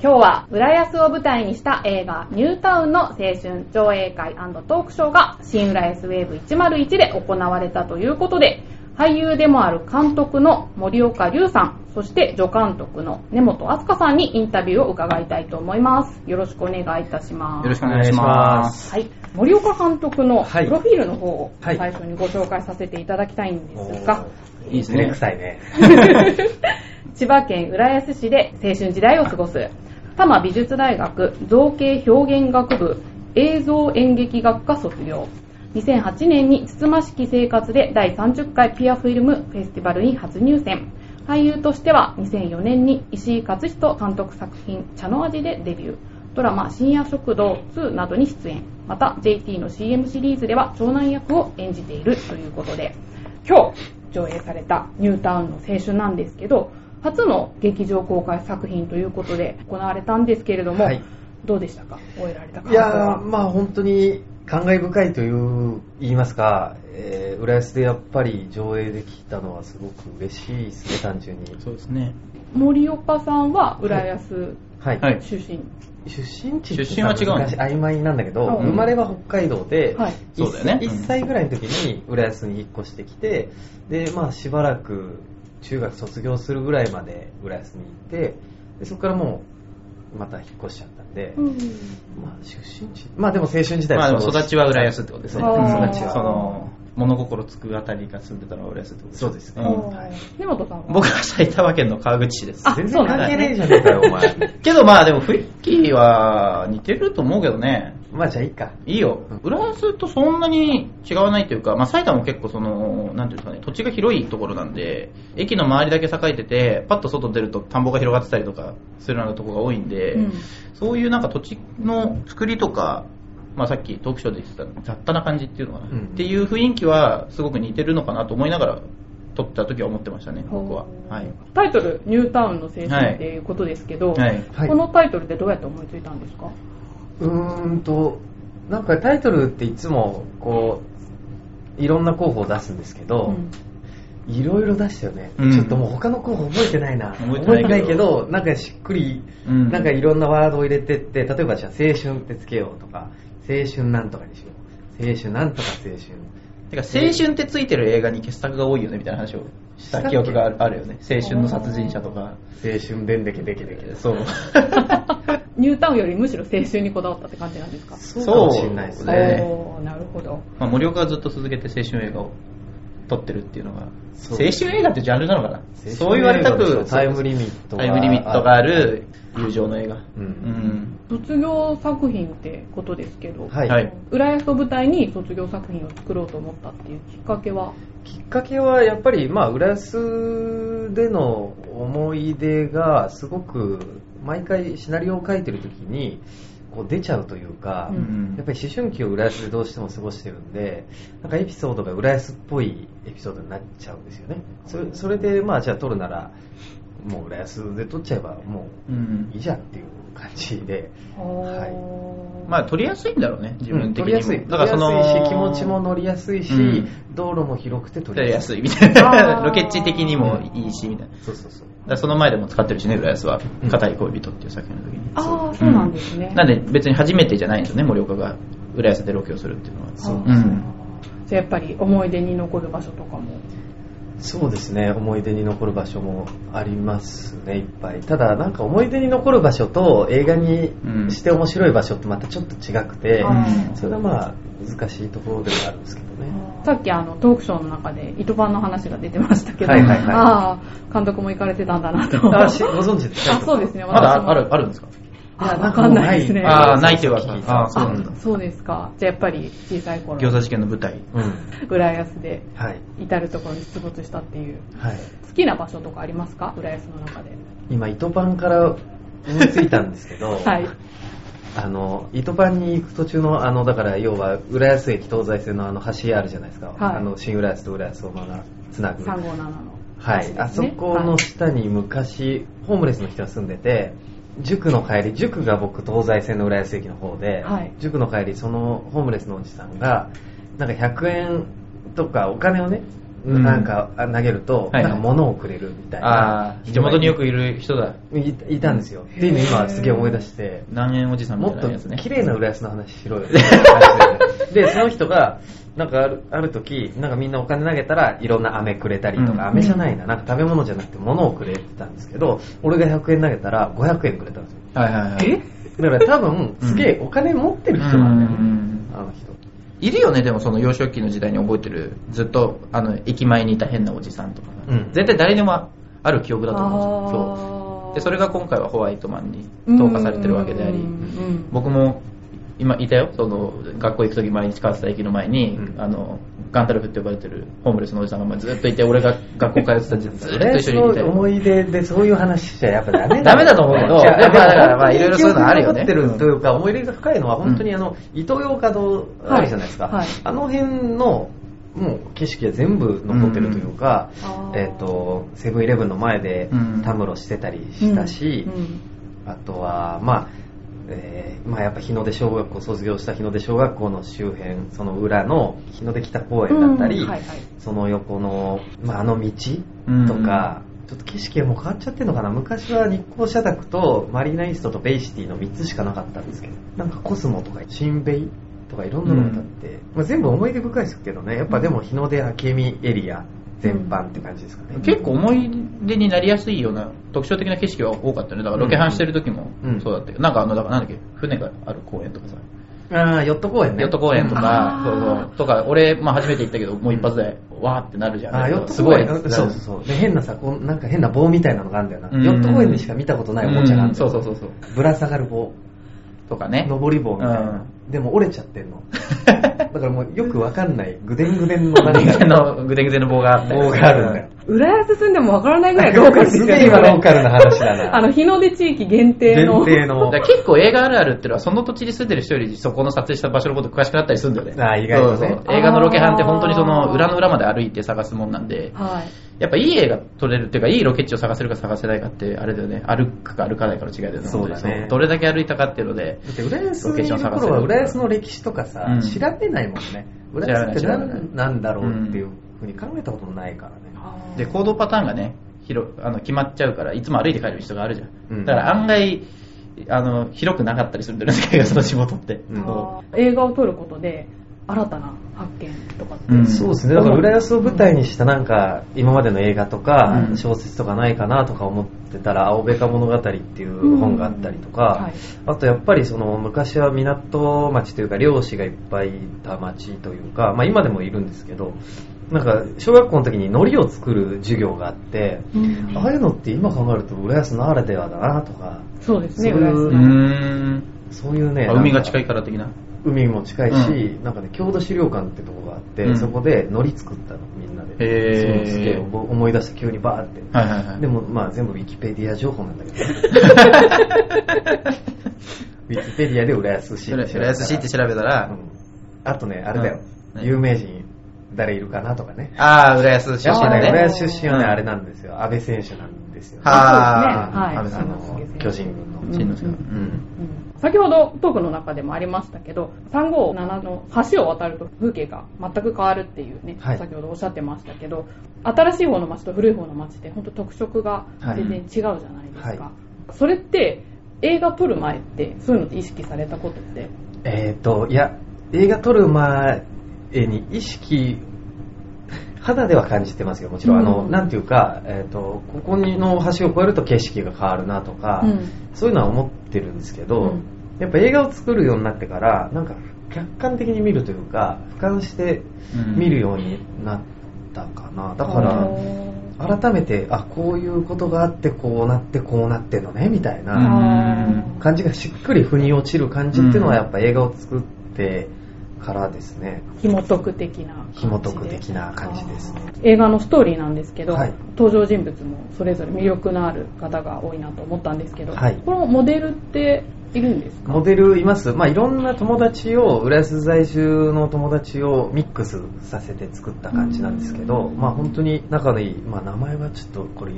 今日は、浦安を舞台にした映画、ニュータウンの青春上映会トークショーが、新浦安ウェーブ101で行われたということで、俳優でもある監督の森岡隆さん、そして助監督の根本飛鳥さんにインタビューを伺いたいと思います。よろしくお願いいたします。よろしくお願いします。はい。森岡監督のはいプロフィールの方をはい最初にご紹介させていただきたいんですが、いいですねネクタイね。千葉県浦安市で青春時代を過ごす、多摩美術大学造形表現学部映像演劇学科卒業。2008年につつましき生活で第30回ピアフィルムフェスティバルに初入選。俳優としては2004年に石井勝人監督作品茶の味でデビュー。ドラマ深夜食堂2などに出演。また JT の CM シリーズでは長男役を演じているということで、今日上映されたニュータウンの青春なんですけど、初の劇場公開作品ということで行われたんですけれども、はい。どうでしたか？終えられた感いや想はー、まあ本当に感慨深いという、言いますか、えー、浦安でやっぱり上映できたのはすごく嬉しいですね、単純に。そうですね。森岡さんは浦安はい。はい。出身、出身地出身は違うの難しい曖昧なんだけど、うん。生まれは北海道で、はい。そうだよね。1, 歳ぐらいの時に浦安に引っ越してきて、で、まあしばらく中学卒業するぐらいまで浦安に行って、でそこからもうまた引っ越しちゃったんで、うんまあ出身地、まあでも青春時代まあでも育ちは浦安ってことですね。育ちは。その、物心つくあたりが住んでたのは浦安ってことそうですね。んはい。根本さんは？僕は埼玉県の川口市です。あ全然そうなんだ関係ねえじゃねえかよ、お前。けどまあでも雰囲気は似てると思うけどね。まあじゃあいいか。いいよ。浦安とそんなに違わないというか、まあ埼玉も結構その、なんていうんですかね、土地が広いところなんで、駅の周りだけ栄えてて、パッと外出ると田んぼが広がってたりとかするようなところが多いんで、うんそういうなんか土地の作りとか、まあさっきトークショーで言ってた雑多な感じっていうのかな、うんっていう雰囲気はすごく似てるのかなと思いながら撮った時は思ってましたね、僕は。はい。タイトル「ニュータウンの青春」っていうことですけど、はい。はいこのタイトルでどうやって思いついたんですか？うーんと、なんかタイトルっていつも、こう、いろんな候補を出すんですけど、いろいろ出したよね、うんちょっともう他の候補覚えてないな。覚えてないけど覚えてないけど、なんかしっくり、うんなんかいろんなワードを入れてって、例えばじゃあ青春ってつけようとか、青春なんとかにしよう。青春なんとか青春。てか、青春ってついてる映画に傑作が多いよねみたいな話をした記憶があるよね。青春の殺人者とか。青春でんでけでけでけ。そう。ニュータウンよりむしろ青春にこだわったって感じなんですか？そうかもしれないですね。なるほどまあ、森岡はずっと続けて青春映画を撮ってるっていうのが、青春映画ってジャンルなのかな？そう言われたく、タイムリミットがタイムリミットがある友情の映画。う。うんん。卒業作品ってことですけど、はい。はい。浦安を舞台に卒業作品を作ろうと思ったっていうきっかけは？きっかけはやっぱり、まあ、浦安での思い出がすごく毎回シナリオを書いてる時にこう出ちゃうというか、うんやっぱり思春期を浦安でどうしても過ごしてるんでなんかエピソードが浦安っぽいエピソードになっちゃうんですよね。それそれでまあじゃあ撮るならもう浦安で撮っちゃえばもう。うんいいじゃんっていう感じで、はいまあ、撮りやすいんだろうね、自分的にも。撮りやすいだからその、撮りやすいし気持ちも乗りやすいし、うん道路も広くて撮撮りやすりやすいいみたいな。ロケ地的にもいいし、みたいな。そうそうそうらその前でも使ってるしね、浦安はうん。片い恋人っていう作品の時に。ああそうなんですね、なんで別に初めてじゃないんですよね、森岡が浦安でロケをするっていうのは。そううん。じゃあやっぱり思い出に残る場所とかもそうですね。思い出に残る場所もありますねいっぱい。ただなんか思い出に残る場所と映画にして面白い場所ってまたちょっと違くて、うん。それはまあ難しいところではあるんですけどね。さっきあのトークショーの中で糸番の話が出てましたけど、はいはいはい。ああ監督も行かれてたんだなと。あしご存知ですか？あそうですね。まだある、あるんですか？いやわかんないですね。ああ、ないっていうかそうそう、ああ、そうなんだ。あ。そうですか。じゃあやっぱり小さい頃餃子事件の舞台。うん。浦安ではい。至る所に出没したっていうはい。好きな場所とかありますか？浦安の中で。今糸パンから思いついたんですけど、はい。あの、糸番に行く途中の、あの、だから要は、浦安駅東西線のあの橋あるじゃないですか。はい。あの、新浦安と浦安をまだつなぐ。357の。はい、あそこの下に昔、ホームレスの人が住んでて、塾の帰り、塾が僕東西線の浦安駅の方で、はい。塾の帰り、そのホームレスのおじさんが、なんか100円とかお金をね、うんなんかあ投げると、なんか物をくれるみたいあなあ、地元によくいる人だ。いいたんですよ。っていうのを今すげえ思い出して、何円おじさんみもっとたいなやつね。綺麗な浦安の話しろよで。で、その人が、なんかあるある時、なんかみんなお金投げたらいろんな飴くれたりとか、うん飴じゃないな、なんか食べ物じゃなくて物をくれてたんですけど、俺が100円投げたら500円くれたんですよ。はいはいはい。だから多分、すげえお金持ってる人なんだよね、うんあの人。いるよね、でもその幼少期の時代に覚えてる、ずっとあの駅前にいた変なおじさんとかが、うん。絶対誰にもある記憶だと思うんですよ、そう。で、それが今回はホワイトマンに投下されてるわけであり。僕も今いたよ、その学校行くとき毎日変わってた駅の前に、うん。あの、ガンタルフって呼ばれてるホームレスのおじさんがずっといて、俺が学校通ってた時ずっと一緒にいたよ。の思い出でそういう話しちゃやっぱダメダメだと思うけど。だからまあいろいろそういうのあるよね。ってるというか、思い入れが深いのは本当にあの、伊東洋華堂あるじゃないですか。はい。はいあの辺の、もう景色が全部残ってるというか、えっ、と、セブンイレブンの前でうん。たむろしてたりしたし、うん。うん。あとは、まあ、えーまあやっぱ日の出小学校卒業した日の出小学校の周辺、その裏の日の出北公園だったり、うんはいはい。その横の、まあ、あの道うんとか、ちょっと景色がもう変わっちゃってるのかな。昔は日光社宅とマリーナイーストとベイシティの3つしかなかったんですけどなんかコスモとか新ベイとかいろんなのが建って、まあ、全部思い出深いですけどね。やっぱでも日の出明美エリア全般って感じですかね、結構思い出になりやすいような特徴的な景色は多かったよね。だからロケハンしてる時もうん。そうだった。けど、なんかあの、だからなんだっけ、船がある公園とかさ、ああヨット公園ね。ヨット公園とうん。か、そうそう、とか、俺、まあ初めて行ったけど、もう一発で、わーってなるじゃん。あーヨットすごい。公園うんそうそうそう。で変なさこうなんか変な棒みたいなのがあるんだよな、うん。ヨット公園でしか見たことないおもちゃがあるんだようん。そうそうそうそう。ぶら下がる棒。とかね。登り棒みたいな、でも折れちゃってんのだからもうよくわかんないぐでんぐでんのぐでんぐでんの、ぐでんぐでんの棒があって。棒があるんだよ浦安住んでもわからないぐらいローカルです。げえ今ローカルな話だなあの、日の出地域限定の。限定のだから結構映画あるあるっていうのは、その土地に住んでる人よりそこの撮影した場所のこと詳しくなったりするんだよね。あー意外とねそうそう映画のロケハンって本当にその裏の裏まで歩いて探すもんなんで、はい。やっぱいい映画撮れるっていうか、いいロケ地を探せるか探せないかって、あれだよね、歩くか歩かないかの違いだよね。そうだね。どれだけ歩いたかっていうので、だって浦安ロケーションの探せる。頃は浦安の歴史とかさ、うん。調べないもんね。浦安って何なんだろうっていうふうに考えたこともないからね。で、行動パターンがね、広あの決まっちゃうから、いつも歩いて帰る人があるじゃん。うん。だから案外、あの、広くなかったりするんだよね、世界がその仕事って。うん。映画を撮ることで、新たな発見とかって。うんそうですねだから浦安を舞台にしたなんか今までの映画とかうん小説とかないかなとか思ってたら「青べか物語」っていう本があったりとか、はいあとやっぱりその昔は港町というか漁師がいっぱいいた町というか、まあ、今でもいるんですけどなんか小学校の時に海苔を作る授業があって、うんああいうのって今考えると浦安ならではだなとかそうですね、そういうう。う浦安の。ーん。そういうねあ海が近いいから的な。海も近いし、うなんかね郷土資料館ってとこがあって、うん。そこで海苔作ったのみんなで。へー。そうすげえ思い出して急にバーって。はいはいはい。でもまあ全部ウィキペディア情報なんだけど。ウィキペディアで浦安市浦浦安市って調べたら、うん。あとねあれだよ、うん。有名人誰いるかなとかね。ああ、浦安出身だね。浦安出身はねうん。あれなんですよ。安倍選手なんですよ、はあ、はい。安倍さんあの巨人軍の。うん。うん先ほどトークの中でもありましたけど、357の橋を渡ると風景が全く変わるっていうね、はい。先ほどおっしゃってましたけど、新しい方の街と古い方の街って本当特色が全然違うじゃないですか。はい。それって映画撮る前ってそういうのって意識されたことって？えっ、といや映画撮る前に意識肌では感じてますよもちろん、あのうんなんていうか、えー、とここにの橋を越えると景色が変わるなとか、うん。そういうのは思ってるんですけど、うん。やっぱ映画を作るようになってからなんか客観的に見るというか俯瞰して見るようになったかな、だから改めてあこういうことがあってこうなってこうなってんのねみたいなうん。感じがしっくり腑に落ちる感じっていうのはやっぱ映画を作ってからですね。紐解く的な紐解く的な感じですね。映画のストーリーなんですけど、はい。登場人物もそれぞれ魅力のある方が多いなと思ったんですけど、はい。このモデルっているんですか？モデルいます。まあいろんな友達を、浦安在住の友達をミックスさせて作った感じなんですけど、まあ本当に仲のいい、まあ名前はちょっとこれ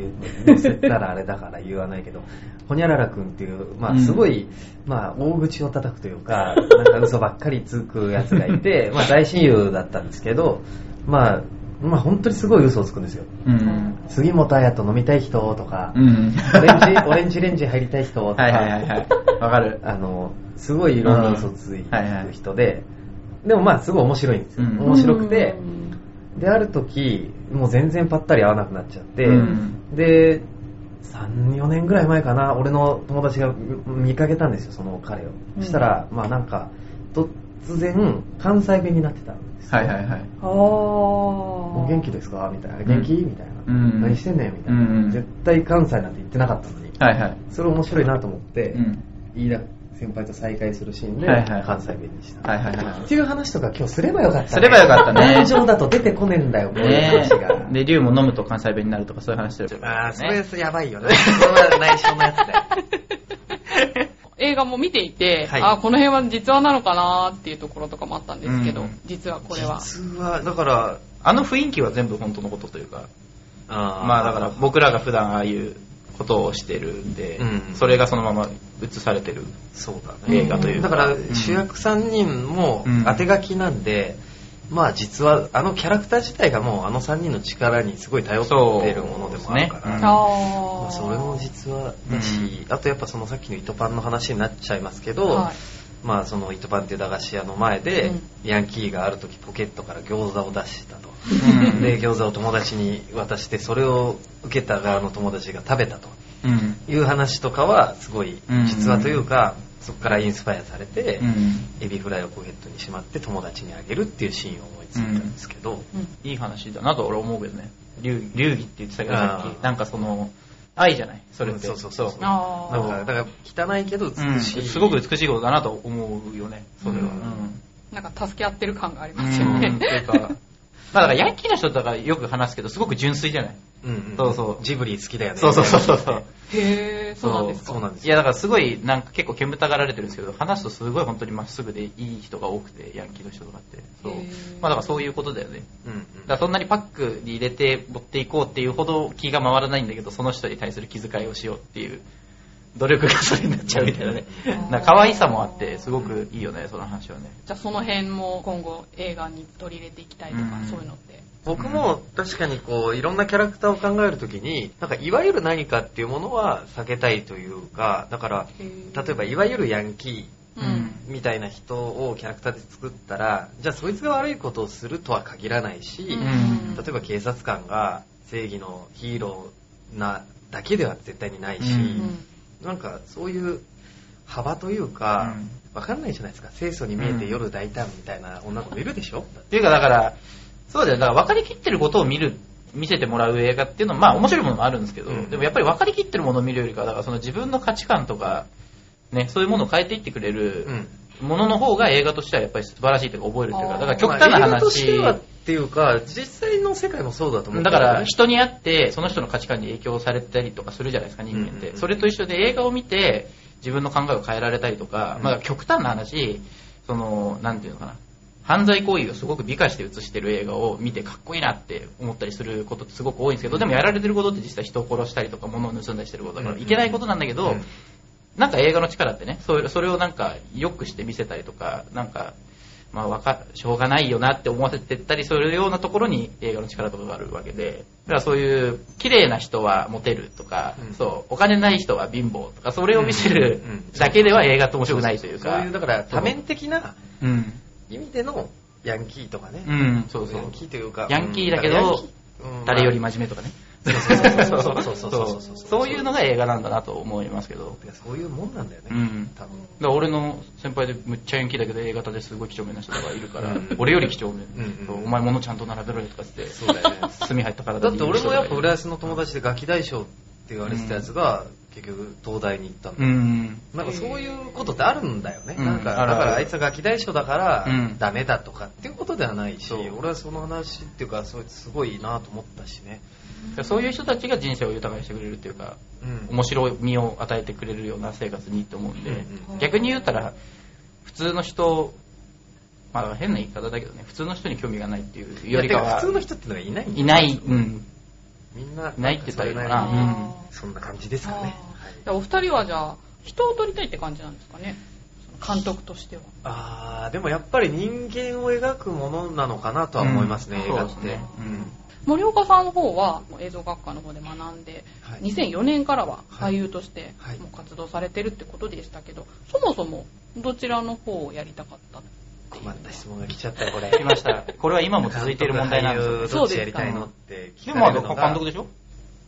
言せたらあれだから言わないけど、ほにゃららくんっていう、まあすごい、まあ大口を叩くというか、なんか嘘ばっかりつくやつがいて、まあ大親友だったんですけど、まあ、まあ本当にすごい嘘をつくんですよ。うん。杉本彩と飲みたい人とか、うん。オレンジ、オレンジレンジ入りたい人とか、はいはいはいはい。わかる。あの、すごいいろんな嘘ついてはいはいる人で、でもまあすごい面白いんですよ。うん面白くてう、んで、ある時、もう全然ぱったり会わなくなっちゃって、うんで、3、4年ぐらい前かな、俺の友達が見かけたんですよ、その彼を。うんしたら、まあなんか、突然、関西弁になってたんですよ。はいはいはい。あおー元気ですか？みたいな。元気？みたいな。うん何してんねん？みたいな、うん絶対関西なんて言ってなかったのに。はいはい。それ面白いなと思って、うん。飯田先輩と再会するシーンで、はいはい関西弁にした。はいはいはいっていう話とか今日すればよかった、すればよかったね現状だと出てこねえんだよ、こういうね話が。で、竜も飲むと関西弁になるとかそういう話してる。ああ、そねれやばいよね。それは内緒のやつだよ。映画も見ていて、はい。あこの辺は実話なのかなっていうところとかもあったんですけど、うん実はこれは。実は、だから、あの雰囲気は全部本当のことというか、あー。まあだから僕らが普段ああいうことをしてるんで、うんそれがそのまま映されてるそうだね。映画というか。だからうん主役3人もうん。当て書きなんで、まあ実はあのキャラクター自体がもうあの3人の力にすごい頼ってるものでもあるから、そねうんあまーあ、それも実話だし、あとやっぱそのさっきの糸パンの話になっちゃいますけど、はい。まあその糸パンっていう駄菓子屋の前で、うん。ヤンキーがある時ポケットから餃子を出したと。うん。で餃子を友達に渡してそれを受けた側の友達が食べたとうん。いう話とかはすごいうん。実話というか、そこからインスパイアされて、うん。エビフライをポケットにしまって友達にあげるっていうシーンを思いついたんですけど、うんいい話だなと俺思うけどね。流流儀って言ってたけどさっき、なんかその、愛じゃない？それって。そうそうそうだからだから汚いけどうん美しい、すごく美しいことだなと思うよね、それは。うんうんなんか助け合ってる感がありうますよね。ん。というか、まあだからヤンキーの人とかよく話すけど、すごく純粋じゃない？うんうん。そうそう。ジブリ好きだよね。そうそうそうそう。そう。へー、そうなんですか。そうなんですいやだからすごいなんか結構煙たがられてるんですけど話すとすごい本当にまっすぐでいい人が多くてヤンキーの人とかって。そう。まあだからそういうことだよね。うんうん。だからそんなにパックに入れて持っていこうっていうほど気が回らないんだけどその人に対する気遣いをしようっていう努力がそれになっちゃうみたいなね。うん。なんか可愛さもあってすごくいいよねその話はね。じゃあその辺も今後映画に取り入れていきたいとか、うん。そういうのって。僕も確かにこういろんなキャラクターを考えるときになんかいわゆる何かっていうものは避けたいというかだから例えばいわゆるヤンキーうん。みたいな人をキャラクターで作ったらじゃあそいつが悪いことをするとは限らないし、うん。例えば警察官が正義のヒーローなだけでは絶対にないし、うんなんかそういう幅というか、わかんないじゃないですか。清楚に見えて夜大胆みたいな女の子いるでしょ、っていうかだからそうだよ。だから分かりきってることを見る見せてもらう映画っていうのはまあ面白いものもあるんですけど、うん。でもやっぱり分かりきってるものを見るよりかはだからその自分の価値観とかねそういうものを変えていってくれるうん。ものの方が映画としてはやっぱり素晴らしいというか覚えるというかだから極端なまあ映画として話はっていうか実際の世界もそうだと思う。だから人に会ってその人の価値観に影響されたりとかするじゃないですか人間って、うんそれと一緒で映画を見て自分の考えを変えられたりとか、うん。まあ、極端な話そのなんていうのかな。犯罪行為をすごく美化して映してる映画を見てかっこいいなって思ったりすることってすごく多いんですけどでもやられてることって実際人を殺したりとか物を盗んだりしてることだからうん。いけないことなんだけど、うん。なんか映画の力ってねそれそれをなんか良くして見せたりとかなんかまあわかしょうがないよなって思わせてったりするようなところに映画の力とかがあるわけで。だからそういう綺麗な人はモテるとか、うん。そうお金ない人は貧乏とかそれを見せるだけでは映画って面白くないというか。そういうだから多面的なうん、意味でのヤンキーとかね、うん、そうそう。ヤンキーというかヤンキーだけど誰より真面目とかね。そうそういうのが映画なんだなと思いますけど。そういうもんなんだよね、うん、多分だ俺の先輩でむっちゃ元気だけど A 型ですごい几帳面な人がいるから俺より几帳面。うん、お前物ちゃんと並べろよとかってそうだよね。炭入ったからだって俺もやっぱ浦安の友達でガキ大将って言われてたやつが、うん結局東大に行ったんだ、うん。なんかそういうことってあるんだよね。うん。なんか、だからあいつがガキ大将だからうん。ダメだとかっていうことではないし、俺はその話っていうか、そすごいなと思ったしね。そういう人たちが人生を豊かにしてくれるっていうか、うん。面白みを与えてくれるような生活にいいと思うんで、逆に言ったら、普通の人、まあ変な言い方だけどね、普通の人に興味がないっていうよりかは、普通の人ってのはいないいない、うん。みんな、いないって言ったらいいな。そん。そんな感じですかね。じゃあお二人はじゃあ、人を撮りたいって感じなんですかね。監督としては。あー、でもやっぱり人間を描くものなのかなとは思いますね、うん。映画って。そうん。森岡さんの方は映像学科の方で学んで、はい。2004年からははい俳優としてはい。もう活動されてるってことでしたけど、そもそもどちらの方をやりたかった？困った質問が来ちゃったよ、これ。来ました。これは今も続いている問題なんですどっちやりたいのって聞でもまあかれるのが監督でしょ？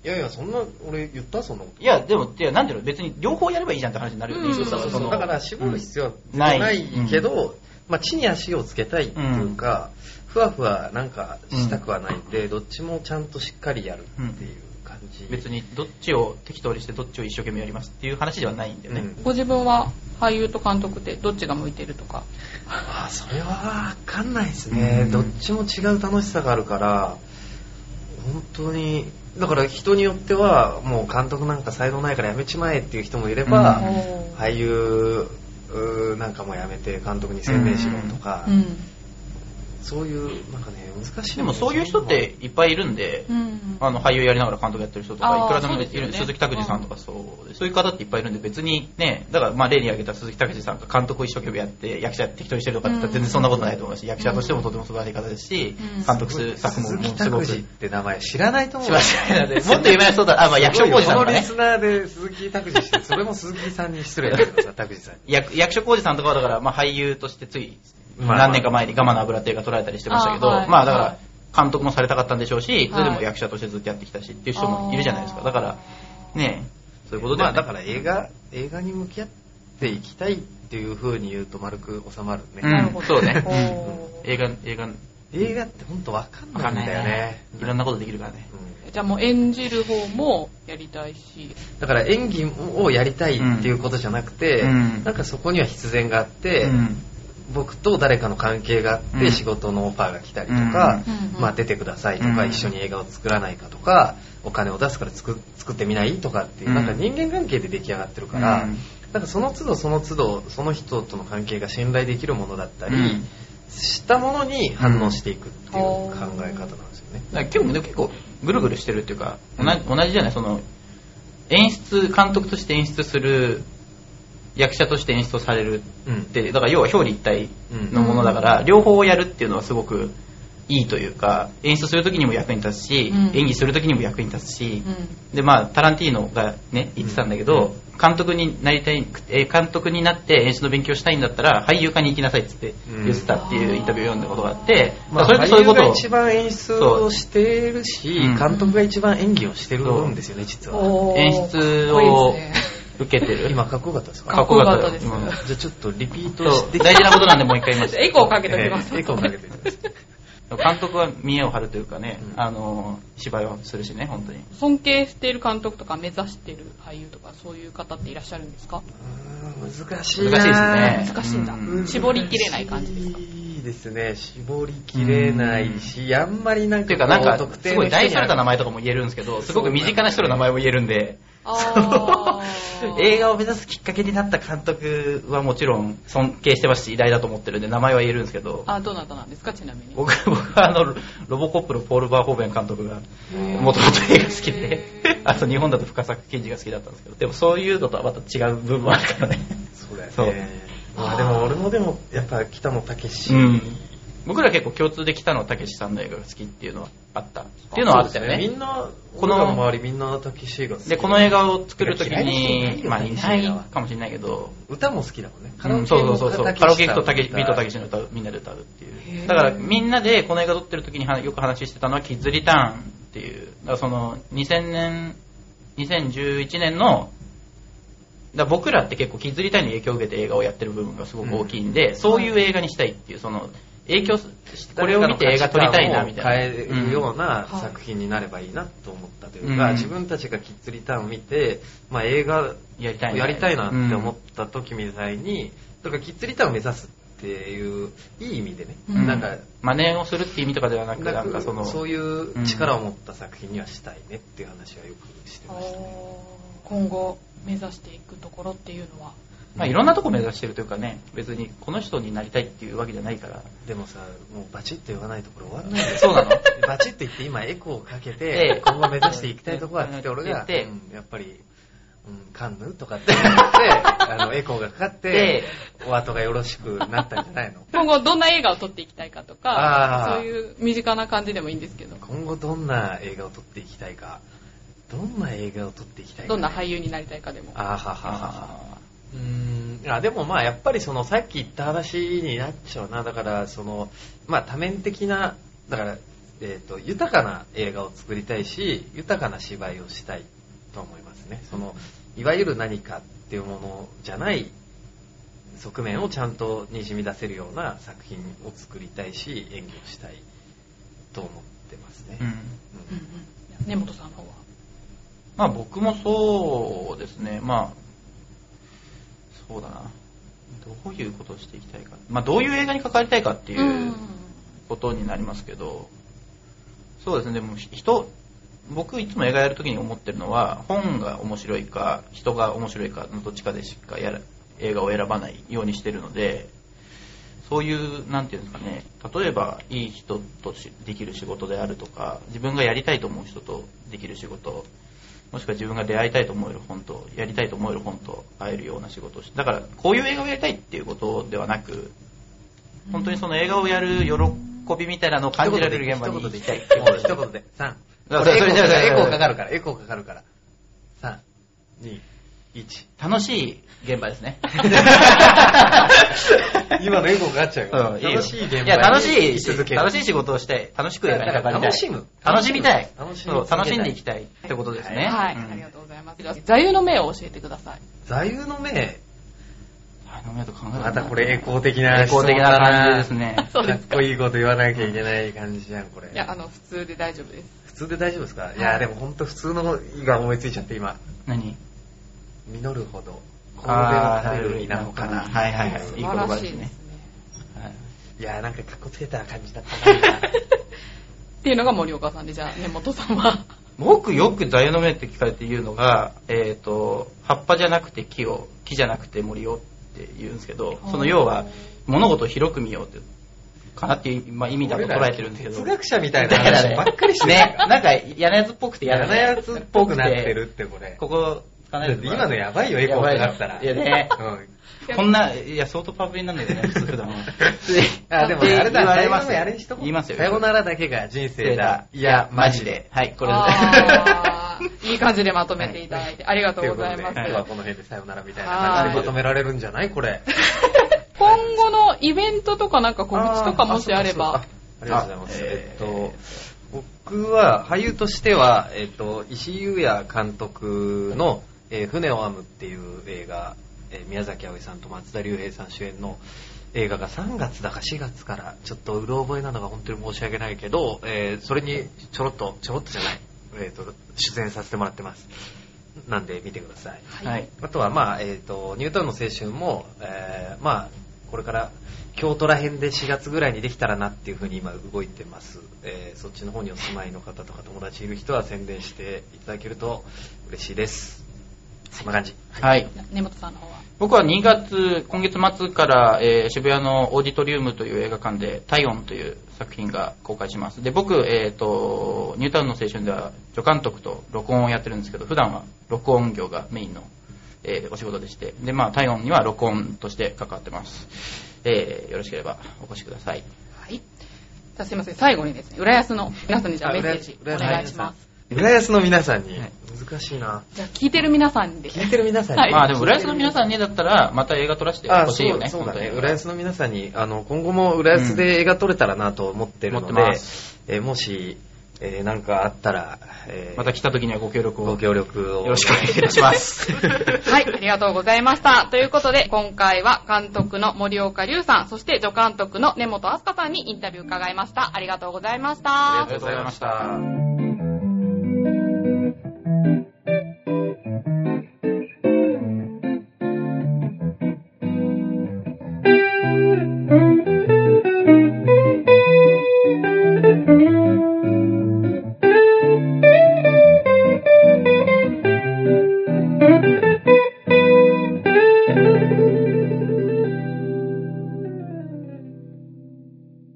いやいや、そんな、俺言ったそんなこと。いや、でも、いや、なんていうの別に両方やればいいじゃんって話になるよね。うんそうそうそう。のだから絞る必要はうんないけど、まあ地に足をつけたいっていうか、ふわふわなんかしたくはないんで、どっちもちゃんとしっかりやるっていう感じ。別にどっちを適当にしてどっちを一生懸命やりますっていう話ではないんだよね。うんご自分は俳優と監督ってどっちが向いてるとか。ああ、それはわかんないですね、うん。どっちも違う楽しさがあるから、本当に、だから人によっては、もう監督なんか才能ないからやめちまえっていう人もいれば、うん。俳優なんかもやめて監督に専念しろとか、うん。そういう、なんかね、難しい。でもそういう人って、いっぱいいるんで、うん。あの俳優やりながら監督やってる人とか、いくらでもいる、鈴木拓司さんとかそうで、そういう方っていっぱいいるんで、別にね、だからまあ例に挙げた鈴木拓司さんが監督を一生懸命やって、役者適当にしてるとかって言ったら全然そんなことないと思うし、役者としてもとても素晴らしい方ですし、うん監督スタッフもすごく。拓司って名前知らないと思うもっと有名な人だ、あ、まあ役所広司さんとかリ。スナーで鈴木拓司して、それも鈴木さんに失礼だけどさ、拓司さんに。役役所広司さんとかはだから、まあ、俳優としてついまあ何年か前に我慢の油って映画撮られたりしてましたけど、あはい。まあだかはら監督もされたかったんでしょうし、それでもはい役者としてずっとやってきたしっていう人もいるじゃないですか。だから、ねそういうことで、まあだから映画、映画に向き合っていきたいっていう風に言うと丸く収まるね。うん。なるほど。そうね。映画、映画、映画って本当わかんないんだよね。いろんなことできるからね。うん。じゃあもう演じる方もやりたいし。だから演技をやりたいっていうことじゃなくて、うん。なんかそこには必然があって、うん僕と誰かの関係があって、うん。仕事のオファーが来たりとか、うん。まあ、出てくださいとか、うん。一緒に映画を作らないかとかお金を出すから作作ってみないとかっていう、うん。なんか人間関係で出来上がってるから、うん。なんかその都度その都度その人との関係が信頼できるものだったり、うん。したものに反応していくっていう考え方なんですよね。だから今日も結構ぐるぐるしてるっていうか、同じ同じじゃないその演出監督として演出する役者として演出をされるうん。ってだから要は表裏一体のものだから、両方やるっていうのはすごくいいというか演出する時にも役に立つし、うん。演技する時にも役に立つしう、ん。でまあタランティーノがね言ってたんだけど、監督になりたいえー監督になって演出の勉強したいんだったら俳優科に行きなさいっつって言ってたっていうインタビューを読んだことがあって、まあ、それってそういうことを俳優が一番演出をしているし、う。ん。監督が一番演技をしてるんですよね、実は。演出を受けてる。今かっこよかったですか？かっこよかったです。じゃあちょっとリピートして大事なことなんでもう一回言います。エコーかけときます。えーエコーかけてください。監督は見栄を張るというかね、うん。あの芝居をするしね本当に。尊敬している監督とか目指している俳優とかそういう方っていらっしゃるんですか？難しいな。難しいですね。難しいんだ。うん。絞りきれない感じですか？いいですね。絞りきれないし、あんまりなんかっていうかなんかすごい大それた名前前とかも言えるんですけどすごく身近な人の名前も言えるんで映画を目指すきっかけになった監督はもちろん尊敬してますし偉大だと思ってるんで名前は言えるんですけど。あどなたなんですか？ちなみに。僕僕はあのロボコップのポール・バーホーベン監督がもともと映画好きであと日本だと深作賢治が好きだったんですけどでもそういうのとはまた違う部分もあるからね。そうだよね。そう。まあでも俺もでも、やっぱ北野武うん僕ら結構共通で北野武さんの映画が好きっていうのはあったっていうのはあったよね。みんな、この周りみんな武史映画好き。でこの映画を作るときにまあい武ないかもしれないけど歌も好きだもんね。うんそうそうそうそう。カラオケ行くとたけビートたけししの歌をみんなで歌うっていう。だからみんなでこの映画撮ってる時にはよく話してたのはキッズリターンっていう。だからその2000年2011年のだ僕らって結構キッズリターンに影響を受けて映画をやってる部分がすごく大きいんで、そういう映画にしたいっていうその影響し、これを見て映画撮りたいな、みたいな。変えるようなうん。作品になればいいなと思ったというか、うん。自分たちがキッズリターンを見て、まあ、映画やりたいな。やりたいなって思った時みたいに、だからキッズリターンを目指すっていう、いい意味でね、うん。なんか、真似をするっていう意味とかではなく、ななんかその、そういう力を持った作品にはしたいねっていう話はよくしてましたね。今後目指していくところっていうのは？まあいろんなとこ目指してるというかね、別にこの人になりたいっていうわけじゃないから。でもさ、もうバチッと言わないとこれ終わんない。よ。そうなの？バチッと言って今エコーをかけえてえ、今後目指していきたいとこはって俺が、言って。うんやっぱり、うん、カンヌとかって言って、あの、エコーがかかってで、お後がよろしくなったんじゃないの？今後どんな映画を撮っていきたいかとかそういう身近な感じでもいいんですけど。今後どんな映画を撮っていきたいか、どんな映画を撮っていきたいか、どんな俳優になりたいかでも。あーはははは。あうーん。あでもまあやっぱりそのさっき言った話になっちゃうな。だからそのまあ多面的なだから、えー、と豊かな映画を作りたいし豊かな芝居をしたいと思いますね。そのいわゆる何かっていうものじゃない側面をちゃんとにじみ出せるような作品を作りたいし演技をしたいと思ってますね、うん。うん。うんうん。根本さんの方は。まあ僕もそうですね、まあ、そうだな。どういうことをしていきたいか。まあどういう映画に関わりたいかっていうことになりますけど、そうですね、でも人、僕いつも映画やるときに思ってるのは、本が面白いか、人が面白いかのどっちかでしかやら映画を選ばないようにしてるので、そういう、なんていうんですかね、例えばいい人としできる仕事であるとか、自分がやりたいと思う人とできる仕事、もしくは自分が出会いたいと思える本と、やりたいと思える本と会えるような仕事をして、だからこういう映画をやりたいっていうことではなく、本当にその映画をやる喜びみたいなのを感じられる現場に行きたい一言で、3。だこからそれじゃあれエコーかかるエそれコーかかるから、エコーかかるから。3、2、1。楽しい現場ですね。今のエコーかかっちゃうよ。うんいいよ楽しい現場にいや、楽しい楽しい仕事をして、楽しく映画に関わりたい。楽しむ楽しみたい。楽しみそう楽しんでいきたいってことですね。はい、うんありがとうございます座右の銘を教えてください座右の銘、あの目と考えるまたこれエコー的なエコー的な感じですね。そうですかっこいいこと言わなきゃいけない感じじゃん、これ。いやあの普通で大丈夫です普通で大丈夫ですか？いはいや、でも本当普通のが思いついちゃって今。何？実るほど、神戸をあ食べる稲のかな。はいはいはい。素いい言晴ら葉ですね。しいですね。はいいや、なんかかっこつけた感じだったな。っていうのが森岡さんでじゃあ根本さんは。僕よく座右の銘って聞かれて言うのが、えっ、と、葉っぱじゃなくて木を、木じゃなくて森をって言うんですけど、その要は、物事を広く見ようって、かなっていう、まあ、意味だと捉えてるんですけど。哲学者みたいな話ばっかりしてるね。なんか嫌なやつっぽくて。嫌なやつっぽくなってるって、これ。ここ、使わないと今のやばいよ、エコーかかったら。いやね。うんこんな、いや、相当パブリンなんだけどね、普通普段は。あ、でもあれだ、言われます最後のあれにしとこう言いますよ。さよならだけが人生だ。いや、マジで。。はい、これ いい感じでまとめていただいてありがとうございます今日はこの辺でさよならみたいな感じでまとめられるんじゃないこれ。今後のイベントとかなんか告知とかもしあればありがとうございます。あえっと、僕は、俳優としては、えっと、石井優也監督の、えー船を編むっていう映画、えー宮崎あおいさんと松田龍平さん主演の映画が3月だか4月から、ちょっとうろ覚えなのが本当に申し訳ないけど、えーそれにちょろっと、ちょろっとじゃない、えっと、出演させてもらってます。なんで見てください。はい。あとは、まあ、えっ、と、ニュータウンの青春も、えーまあ、これから京都ら辺で4月ぐらいにできたらなっていうふうに今動いてます。えーそっちの方にお住まいの方とか友達いる人は宣伝していただけると嬉しいです。そんな感じ。はい。根本さんの方は？僕は2月、今月末から、えー渋谷のオーディトリウムという映画館で、体温という作品が公開します。で、僕、えっ、と、ニュータウンの青春では助監督と録音をやってるんですけど、普段は録音業がメインの、えーお仕事でして、で、まあ、体温には録音として関わってます。えーよろしければお越しください。はいじゃあすいません最後にですね浦安の皆さんにじゃあメッセージお願いします浦安の皆さんに、はい難しいな。じゃあ聞いてる皆さんで聞いてる皆さんに。はいまあでも、浦安の皆さんにだったら、また映画撮らせてあほしいよね。そうそうだね。本当に浦安の皆さんに、あの、今後も浦安で映画撮れたらなと思ってるので、思ってますえーもし、えー、なんかあったら、えー、また来た時にはご協力を。ご協力を。よろしくお願いいたします。はい、ありがとうございました。ということで、今回は監督の森岡隆さん、そして助監督の根本飛鳥さんにインタビュー伺いました。ありがとうございました。ありがとうございました。Mm-hmm.